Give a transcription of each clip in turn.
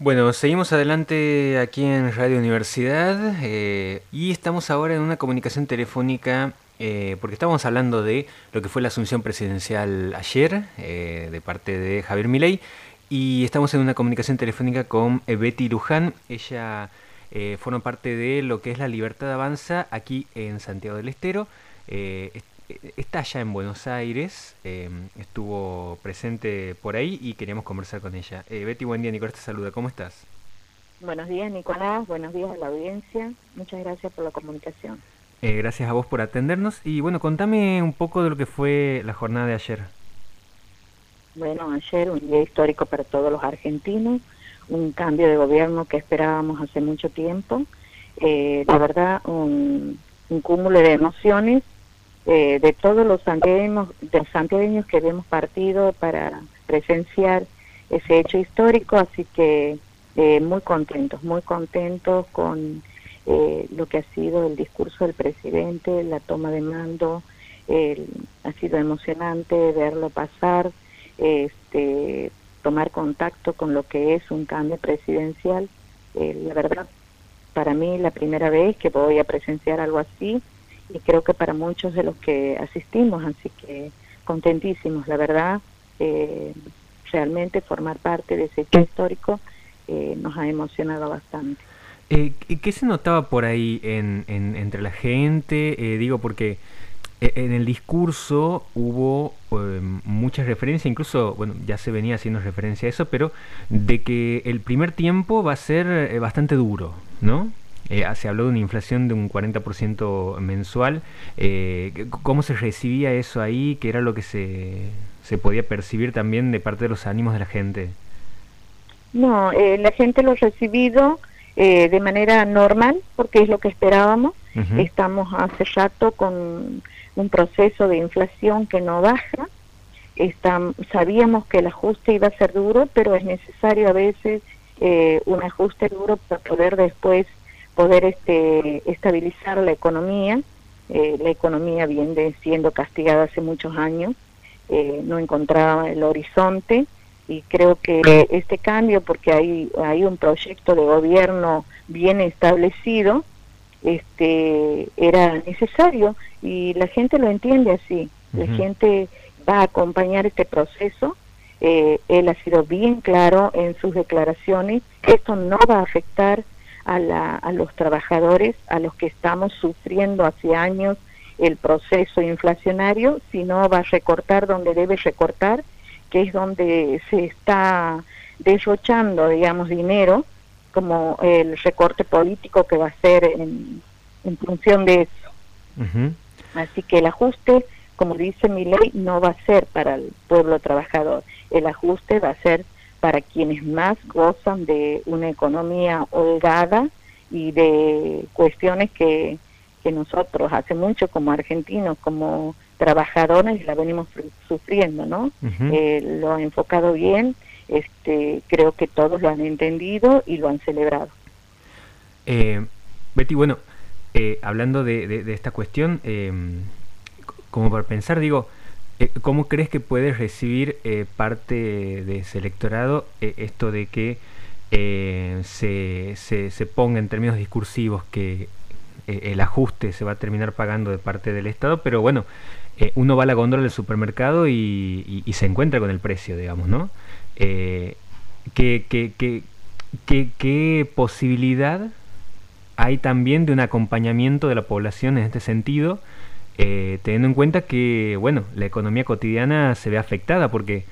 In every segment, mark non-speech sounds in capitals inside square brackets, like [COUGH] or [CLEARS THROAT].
Bueno, seguimos adelante aquí en Radio Universidad eh, y estamos ahora en una comunicación telefónica eh, porque estamos hablando de lo que fue la asunción presidencial ayer eh, de parte de Javier Milei y estamos en una comunicación telefónica con Betty Luján. Ella forma parte de lo que es la Libertad Avanza aquí en Santiago del Estero está allá en Buenos Aires, em, estuvo presente por ahí y queríamos conversar con ella. Eh, Betty, buen día, Nicolás te saluda, ¿cómo estás? Buenos días, Nicolás, buenos días a la audiencia, muchas gracias por la comunicación. Eh, gracias a vos por atendernos y bueno, contame un poco de lo que fue la jornada de ayer. Bueno, ayer un día histórico para todos los argentinos, un cambio de gobierno que esperábamos hace mucho tiempo, eh, la verdad un, un cúmulo de emociones eh, de todos los santiagueños, de los santiagueños que hemos partido para presenciar ese hecho histórico, así que eh, muy contentos, muy contentos con eh, lo que ha sido el discurso del presidente, la toma de mando, ha sido emocionante verlo pasar, este, tomar contacto con lo que es un cambio presidencial. la verdad, para mí la primera vez que voy a presenciar algo así, y creo que para muchos de los que asistimos, así que contentísimos, la verdad, eh, realmente formar parte de ese histórico eh, nos ha emocionado bastante. Eh, ¿Qué se notaba por ahí en, entre la gente? digo, porque en el discurso hubo muchas referencias, incluso, bueno, ya se venía haciendo referencia a eso, pero de que el primer tiempo va a ser bastante duro, ¿no? Eh, se habló de una inflación de un 40% mensual. Eh, ¿Cómo se recibía eso ahí? ¿Qué era lo que se, se podía percibir también de parte de los ánimos de la gente? No, eh, la gente lo ha recibido de manera normal, porque es lo que esperábamos. Estamos hace rato con un proceso de inflación que no baja. sabíamos que el ajuste iba a ser duro, pero es necesario a veces un ajuste duro para poder después poder este, estabilizar la economía. Eh, la economía viene siendo castigada hace muchos años, eh, no encontraba el horizonte y creo que este cambio, porque hay, hay un proyecto de gobierno bien establecido, este, era necesario y la gente lo entiende así. La gente va a acompañar este proceso. Eh, él ha sido bien claro en sus declaraciones. Esto no va a afectar a, la, a los trabajadores, a los que estamos sufriendo hace años el proceso inflacionario, sino va a recortar donde debe recortar, que es donde se está derrochando, digamos, dinero, como el recorte político que va a ser en, función de eso. Así que el ajuste, como dice mi ley, no va a ser para el pueblo trabajador, el ajuste va a ser para quienes más gozan de una economía holgada y de cuestiones que, que nosotros hace mucho como argentinos, como trabajadores, la venimos sufriendo, ¿no? Eh, lo han enfocado bien, este, creo que todos lo han entendido y lo han celebrado. Eh, Betty, bueno, eh, hablando de, de, esta cuestión, como para pensar, digo, eh, ¿Cómo crees que puede recibir eh, parte de ese electorado eh, esto de que se, se, ponga en términos discursivos que el ajuste se va a terminar pagando de parte del Estado, pero bueno, uno va a la góndola del supermercado y, se encuentra con el precio, digamos, ¿no? ¿qué, qué, qué, qué posibilidad hay también de un acompañamiento de la población en este sentido? Eh, teniendo en cuenta que, bueno, la economía cotidiana se ve afectada porque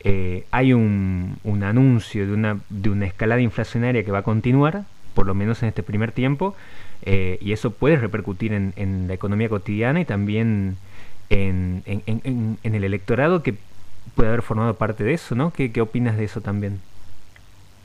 eh, hay un, un, anuncio de una, de una escalada inflacionaria que va a continuar, por lo menos en este primer tiempo, eh, y eso puede repercutir en, en, la economía cotidiana y también en, en, en, el electorado que puede haber formado parte de eso, ¿no? ¿Qué, qué opinas de eso también?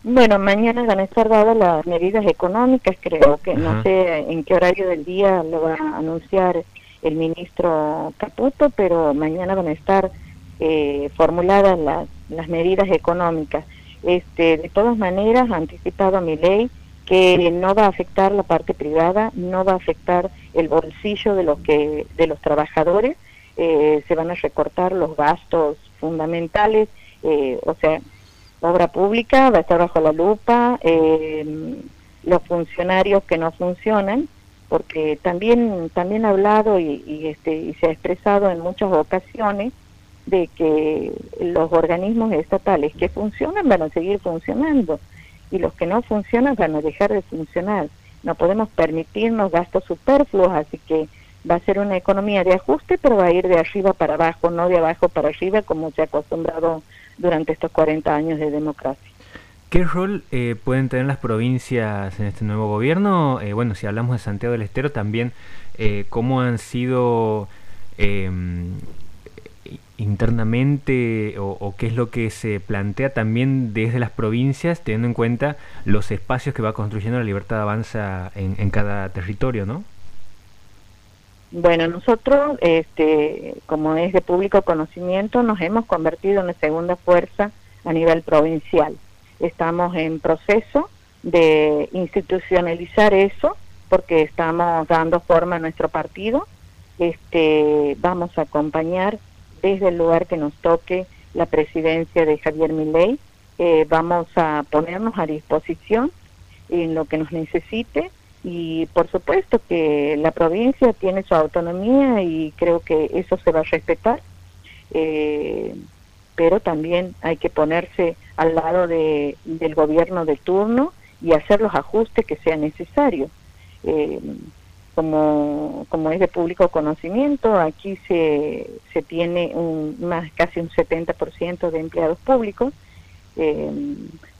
Bueno, mañana van a estar dadas las medidas económicas, creo que no sé en qué horario del día lo va a anunciar el ministro Caputo, pero mañana van a estar eh, formuladas las, las medidas económicas. Este, de todas maneras, ha anticipado mi ley que no va a afectar la parte privada, no va a afectar el bolsillo de los que de los trabajadores, eh, se van a recortar los gastos fundamentales, eh, o sea, obra pública va a estar bajo la lupa, los funcionarios que no funcionan, porque también también ha hablado y, este, y se ha expresado en muchas ocasiones de que los organismos estatales que funcionan van a seguir funcionando y los que no funcionan van a dejar de funcionar. No podemos permitirnos gastos superfluos, así que va a ser una economía de ajuste, pero va a ir de arriba para abajo, no de abajo para arriba, como se ha acostumbrado durante estos 40 años de democracia. ¿Qué rol eh, pueden tener las provincias en este nuevo gobierno? Eh, bueno, si hablamos de Santiago del Estero, también eh, cómo han sido em, internamente o, qué es lo que se plantea también desde las provincias, teniendo en cuenta los espacios que va construyendo la libertad avanza en, en cada territorio, ¿no? Bueno, nosotros, este, como es de público conocimiento, nos hemos convertido en la segunda fuerza a nivel provincial. Estamos en proceso de institucionalizar eso porque estamos dando forma a nuestro partido. Este, vamos a acompañar desde el lugar que nos toque la presidencia de Javier Milei. Eh, vamos a ponernos a disposición en lo que nos necesite y por supuesto que la provincia tiene su autonomía y creo que eso se va a respetar, eh, pero también hay que ponerse al lado de, del gobierno de turno y hacer los ajustes que sean necesarios. Eh, como, como es de público conocimiento, aquí se, se tiene un, más casi un 70% de empleados públicos. Eh,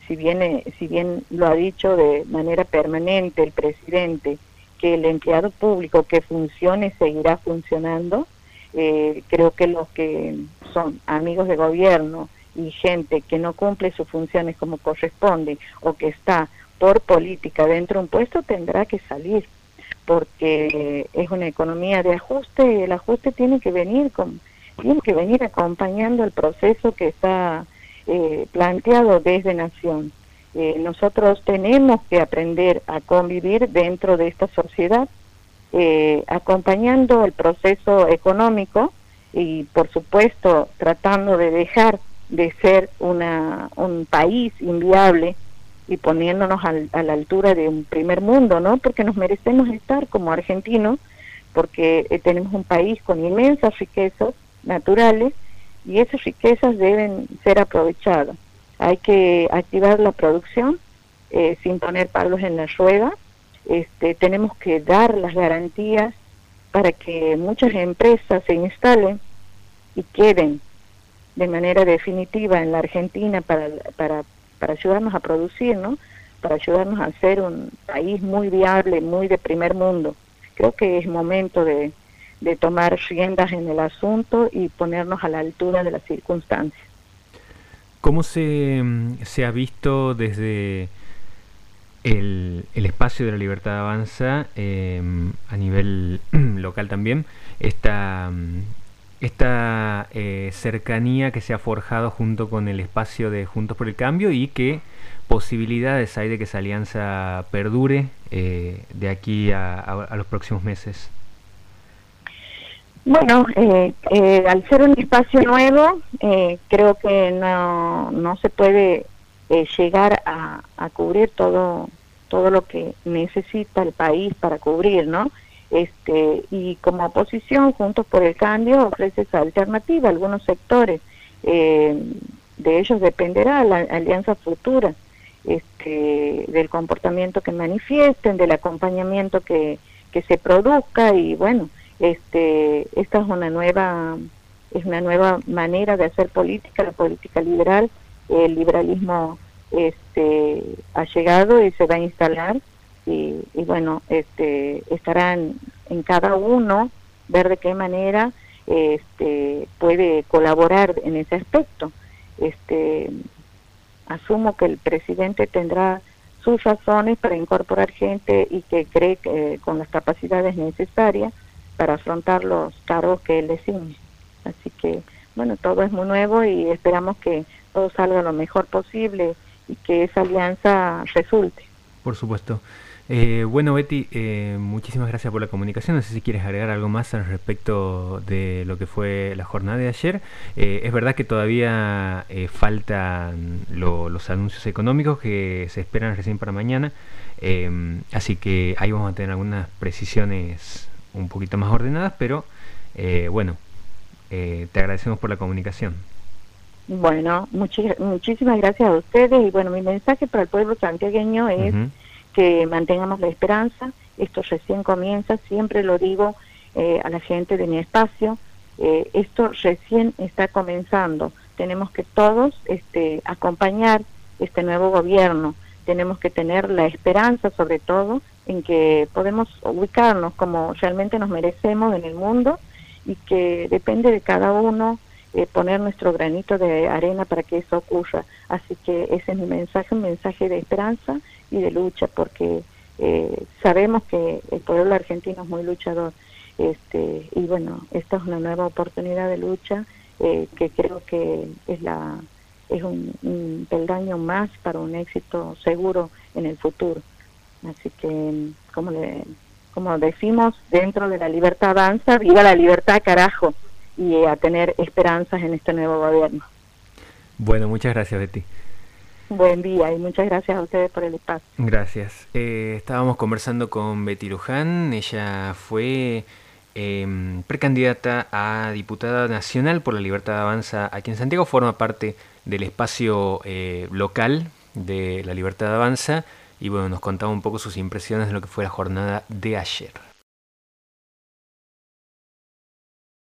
si bien, si bien lo ha dicho de manera permanente el presidente, que el empleado público que funcione seguirá funcionando, eh, creo que los que son amigos de gobierno y gente que no cumple sus funciones como corresponde o que está por política dentro de un puesto tendrá que salir porque es una economía de ajuste y el ajuste tiene que venir con tiene que venir acompañando el proceso que está eh, planteado desde Nación. Eh, nosotros tenemos que aprender a convivir dentro de esta sociedad, eh, acompañando el proceso económico y, por supuesto, tratando de dejar de ser una, un país inviable y poniéndonos a la altura de un primer mundo, ¿no? Porque nos merecemos estar como argentinos, porque tenemos un país con inmensas riquezas naturales y esas riquezas deben ser aprovechadas. Hay que activar la producción eh, sin poner palos en la rueda. Este, tenemos que dar las garantías para que muchas empresas se instalen y queden de manera definitiva en la Argentina para, para, para ayudarnos a producir, ¿no? Para ayudarnos a ser un país muy viable, muy de primer mundo. Creo que es momento de, de tomar riendas en el asunto y ponernos a la altura de las circunstancias. ¿Cómo se, se ha visto desde el, el, espacio de la libertad avanza em, a nivel [CLEARS THROAT] local también esta, esta eh, cercanía que se ha forjado junto con el espacio de Juntos por el Cambio y qué posibilidades hay de que esa alianza perdure eh, de aquí a los próximos meses? Bueno, eh, eh, al ser un espacio nuevo, eh, creo que no, no se puede llegar a, cubrir todo todo lo que necesita el país para cubrir, ¿no? Este y como oposición, Juntos por el Cambio ofrece esa alternativa a algunos sectores. de ellos dependerá la alianza futura, este, del comportamiento que manifiesten, del acompañamiento que, que se produzca y bueno, este, esta es una nueva es una nueva manera de hacer política, la política liberal, el liberalismo este, ha llegado y se va a instalar y, bueno, este, estarán en cada uno ver de qué manera este, puede colaborar en ese aspecto. Este, asumo que el presidente tendrá sus razones para incorporar gente y que cree que con las capacidades necesarias para afrontar los cargos que él designe. Así que, bueno, todo es muy nuevo y esperamos que todo salga lo mejor posible y que esa alianza resulte. Por supuesto. Eh, bueno, Betty, eh, muchísimas gracias por la comunicación. No sé si quieres agregar algo más al respecto de lo que fue la jornada de ayer. Eh, es verdad que todavía faltan los anuncios económicos que se esperan recién para mañana, así que ahí vamos a tener algunas precisiones un poquito más ordenadas, pero bueno, te agradecemos por la comunicación. Bueno, muchísimas gracias a ustedes y bueno, mi mensaje para el pueblo santiagueño es que mantengamos la esperanza, esto recién comienza, siempre lo digo eh, a la gente de mi espacio, eh, esto recién está comenzando, tenemos que todos este, acompañar este nuevo gobierno, tenemos que tener la esperanza sobre todo en que podemos ubicarnos como realmente nos merecemos en el mundo y que depende de cada uno eh, poner nuestro granito de arena para que eso ocurra. Así que ese es mi mensaje, un mensaje de esperanza y de lucha, porque eh, sabemos que el pueblo argentino es muy luchador. Este, y bueno, esta es una nueva oportunidad de lucha eh, que creo que es la es un, peldaño más para un éxito seguro en el futuro. Así que, como le, como decimos, dentro de la libertad avanza, viva la libertad, carajo y a tener esperanzas en este nuevo gobierno. Bueno, muchas gracias Betty. Buen día y muchas gracias a ustedes por el espacio. Gracias. Eh, estábamos conversando con Betty Luján, ella fue em, precandidata a diputada nacional por la Libertad Avanza aquí en Santiago, forma parte del espacio eh, local de la Libertad Avanza y bueno, nos contaba un poco sus impresiones de lo que fue la jornada de ayer.